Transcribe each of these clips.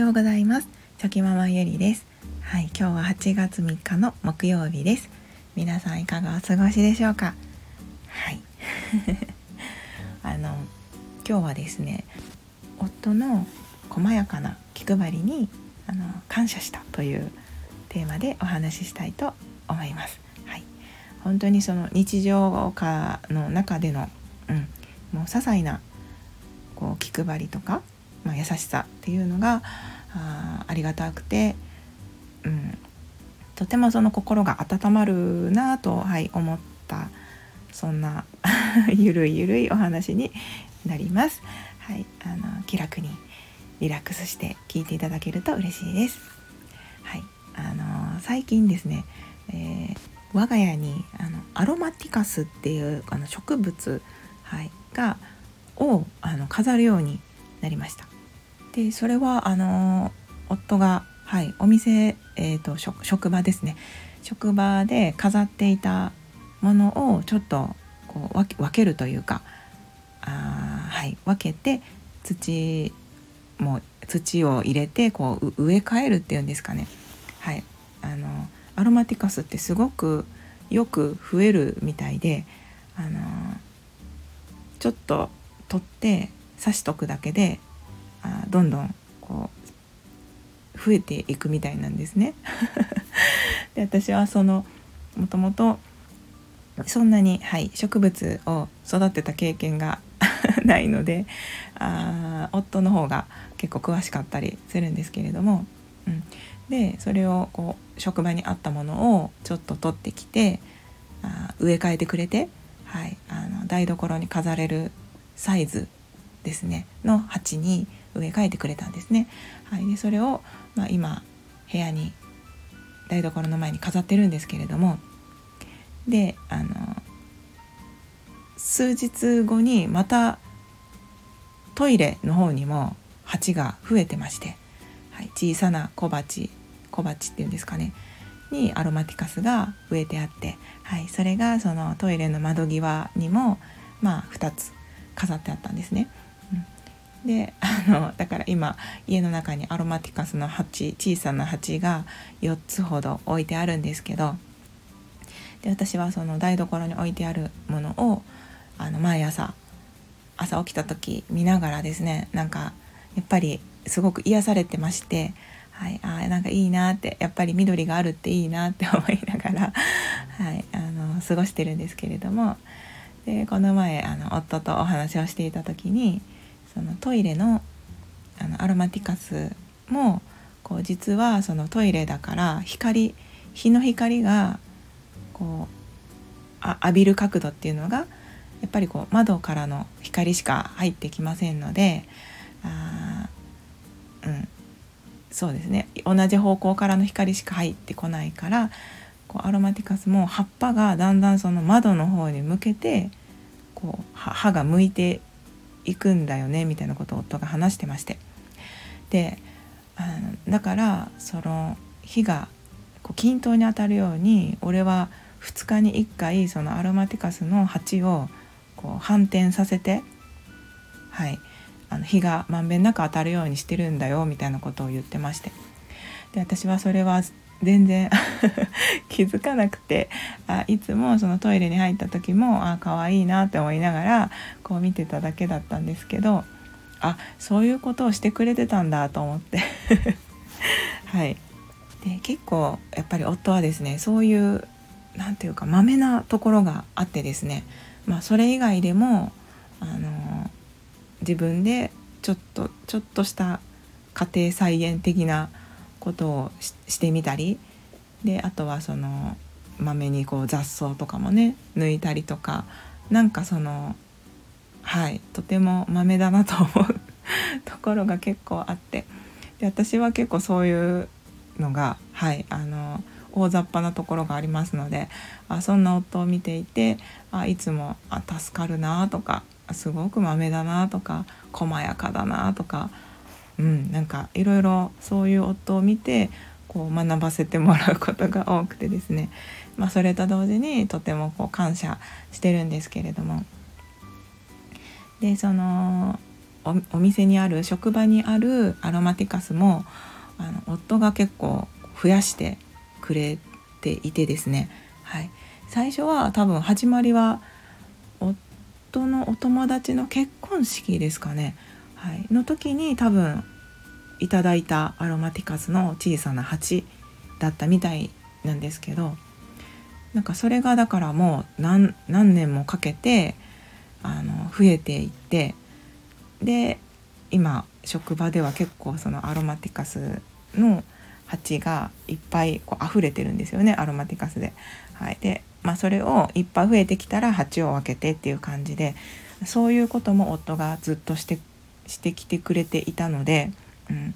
ようございます。チョキママゆりです。はい今日は8月3日の木曜日です。皆さんいかがお過ごしでしょうか？はい。あの今日はですね夫の細やかな気配りにあの感謝したというテーマでお話ししたいと思います。はい。本当にその日常化の中での、うん、もう些細なこう気配りとかまあ、優しさっていうのがあありがたくて、うん、とてもその心が温まるなと、はい、思ったそんな ゆるいゆるいお話になります。はい、あの気楽にリラックスして聞いていただけると嬉しいです。はい、あの最近ですね、えー、我が家にあのアロマティカスっていうあの植物、はい、がをあの飾るようになりました。でそれはあの夫が、はい、お店、えーと、職場ですね職場で飾っていたものをちょっとこう分けるというかあ、はい、分けて土も土を入れてこう植え替えるっていうんですかね。はい、あのアロマティカスってすごくよく増えるみたいであのちょっと取って刺しとくだけでどんどんこう増えていくみたいなんですね。で私はそのもともとそんなに、はい、植物を育てた経験が ないのであ夫の方が結構詳しかったりするんですけれども、うん、でそれをこう職場にあったものをちょっと取ってきてあ植え替えてくれて、はい、あの台所に飾れるサイズですねの鉢に植え替えてくれたんですね。はい、でそれを、まあ、今部屋に台所の前に飾ってるんですけれどもであの数日後にまたトイレの方にも鉢が増えてまして、はい、小さな小鉢小鉢っていうんですかねにアロマティカスが植えてあって、はい、それがそのトイレの窓際にもまあ2つ飾ってあったんですね。であのだから今家の中にアロマティカスの鉢小さな鉢が4つほど置いてあるんですけどで私はその台所に置いてあるものをあの毎朝朝起きた時見ながらですねなんかやっぱりすごく癒されてまして、はい、あなんかいいなってやっぱり緑があるっていいなって 思いながら、はい、あの過ごしてるんですけれどもでこの前あの夫とお話をしていた時にそのトイレのあのアロマティカスもこう実はそのトイレだから光日の光がこう浴びる角度っていうのがやっぱりこう窓からの光しか入ってきませんのであうん。そうですね。同じ方向からの光しか入ってこないからこうアロマティカスも葉っぱがだんだんその窓の方に向けてこう葉が向いて行くんだよねみたいなことを夫が話してまして。であのだからその火がこう均等に当たるように俺は2日に1回そのアロマティカスの鉢をこう反転させてはいあの火がまんべんなく当たるようにしてるんだよみたいなことを言ってまして。で私はそれは全然 気づかなくてあいつもそのトイレに入った時もあ可愛いなって思いながらこう見てただけだったんですけどあそういうことをしてくれてたんだと思って。はい。で結構やっぱり夫はですねそういう何て言うかまめなところがあってですねまあそれ以外でもあの自分でちょっとちょっとした家庭菜園的なことをしてみたりであとはそのまめにこう雑草とかもね抜いたりとかなんかそのはいとてもまめだなと思う ところが結構あってで私は結構そういうのがはいあの大雑把なところがありますのであそんな夫を見ていてあいつもあ助かるなとかすごくまめだなとか細やかだなとかうん、なんかいろいろそういう夫を見てこう学ばせてもらうことが多くてですね、まあ、それと同時にとてもこう感謝してるんですけれども。でそのお店にある職場にあるアロマティカスもあの夫が結構増やしてくれていてですね、はい、最初は多分始まりは夫のお友達の結婚式ですかね、はい、の時に多分いただいたアロマティカスの小さな鉢だったみたいなんですけどなんかそれがだからもう何年もかけてあの増えていってで今職場では結構そのアロマティカスの鉢がいっぱいこう溢れてるんですよねアロマティカスで。はい、で、まあ、それをいっぱい増えてきたら鉢を分けてっていう感じでそういうことも夫がずっとしてしてきてくれていたので、うん、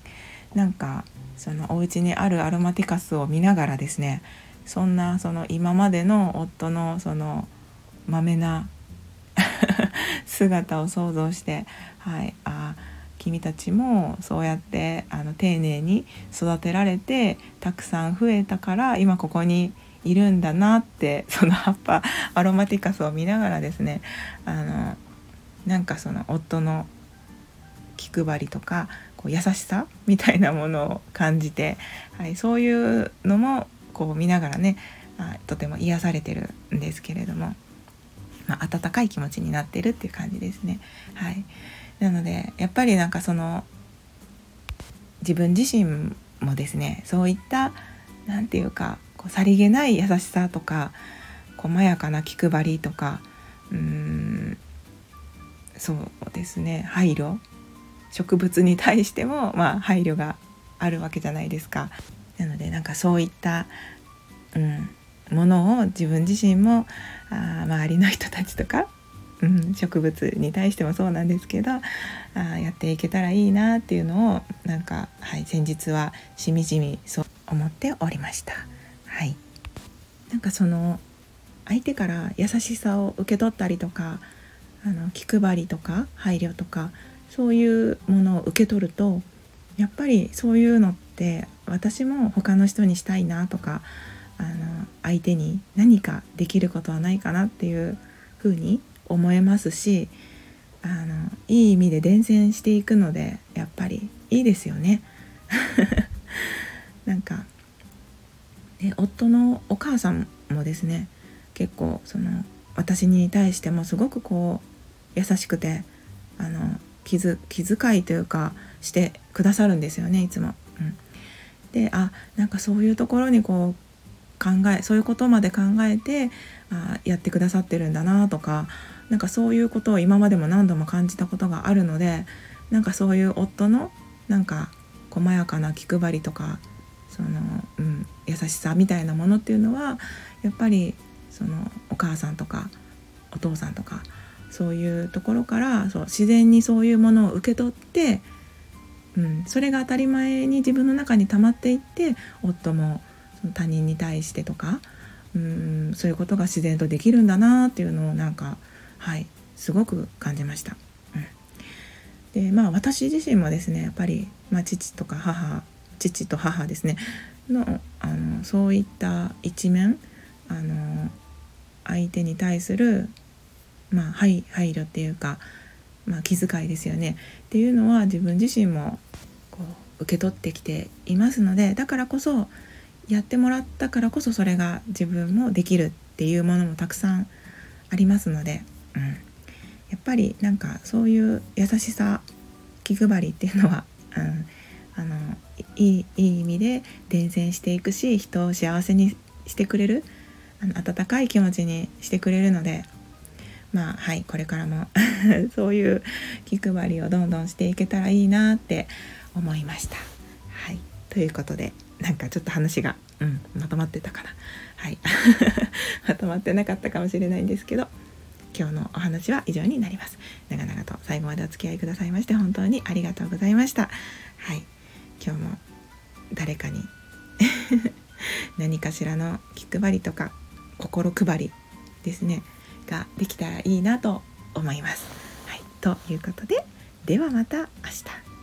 なんかそのお家にあるアロマティカスを見ながらですねそんなその今までの夫のそのまめな 姿を想像して、はい、あ君たちもそうやってあの丁寧に育てられてたくさん増えたから今ここにいるんだなってその葉っぱアロマティカスを見ながらですねあのなんかその夫の気配りとかこう優しさみたいなものを感じて、はい、そういうのもこう見ながらねあとても癒されてるんですけれども、まあ、温かい気持ちになってるっていう感じですね。はい、なのでやっぱりなんかその自分自身もですねそういった何て言うかこうさりげない優しさとか細やかな気配りとかうーんそうですね配慮植物に対しても、まあ、配慮があるわけじゃないですか。なのでなんかそういった、うん、ものを自分自身もあ周りの人たちとか、うん、植物に対してもそうなんですけどあやっていけたらいいなっていうのをなんか、はい、先日はしみじみそう思っておりました。はい、なんかその相手から優しさを受け取ったりとかあの気配りとか配慮とかそういうものを受け取るとやっぱりそういうのって私も他の人にしたいなとかあの相手に何かできることはないかなっていうふうに思えますしあのいい意味で伝染していくのでやっぱりいいですよね。なんかで夫のお母さんもですね結構その私に対してもすごくこう優しくてあの気気遣いというかしてくださるんですよねいつも。うん、であなんかそういうところにこう考えそういうことまで考えてあやってくださってるんだなとかなんかそういうことを今までも何度も感じたことがあるのでなんかそういう夫のなんか細やかな気配りとかその、うん、優しさみたいなものっていうのはやっぱりそのお母さんとかお父さんとかそういうところからそう自然にそういうものを受け取って、うん、それが当たり前に自分の中に溜まっていって夫もその他人に対してとか、うん、そういうことが自然とできるんだなっていうのをなんかはいすごく感じました。うん、でまあ私自身もですねやっぱり、まあ、父とか母父と母ですねのあのそういった一面あの相手に対するまあ、配配慮っていうか、まあ、気遣いですよね。っていうのは自分自身もこう受け取ってきていますのでだからこそやってもらったからこそそれが自分もできるっていうものもたくさんありますので、うん、やっぱりなんかそういう優しさ気配りっていうのは、うん、あのいいいい意味で伝染していくし人を幸せにしてくれるあの温かい気持ちにしてくれるのでまあはいこれからも そういう気配りをどんどんしていけたらいいなって思いました。はい。ということでなんかちょっと話が、うん、まとまってたかな。はい。まとまってなかったかもしれないんですけど今日のお話は以上になります。長々と最後までお付き合いくださいまして本当にありがとうございました。はい。今日も誰かに 何かしらの気配りとか心配りですね。ができたらいいなと思います。はい、ということでではまた明日。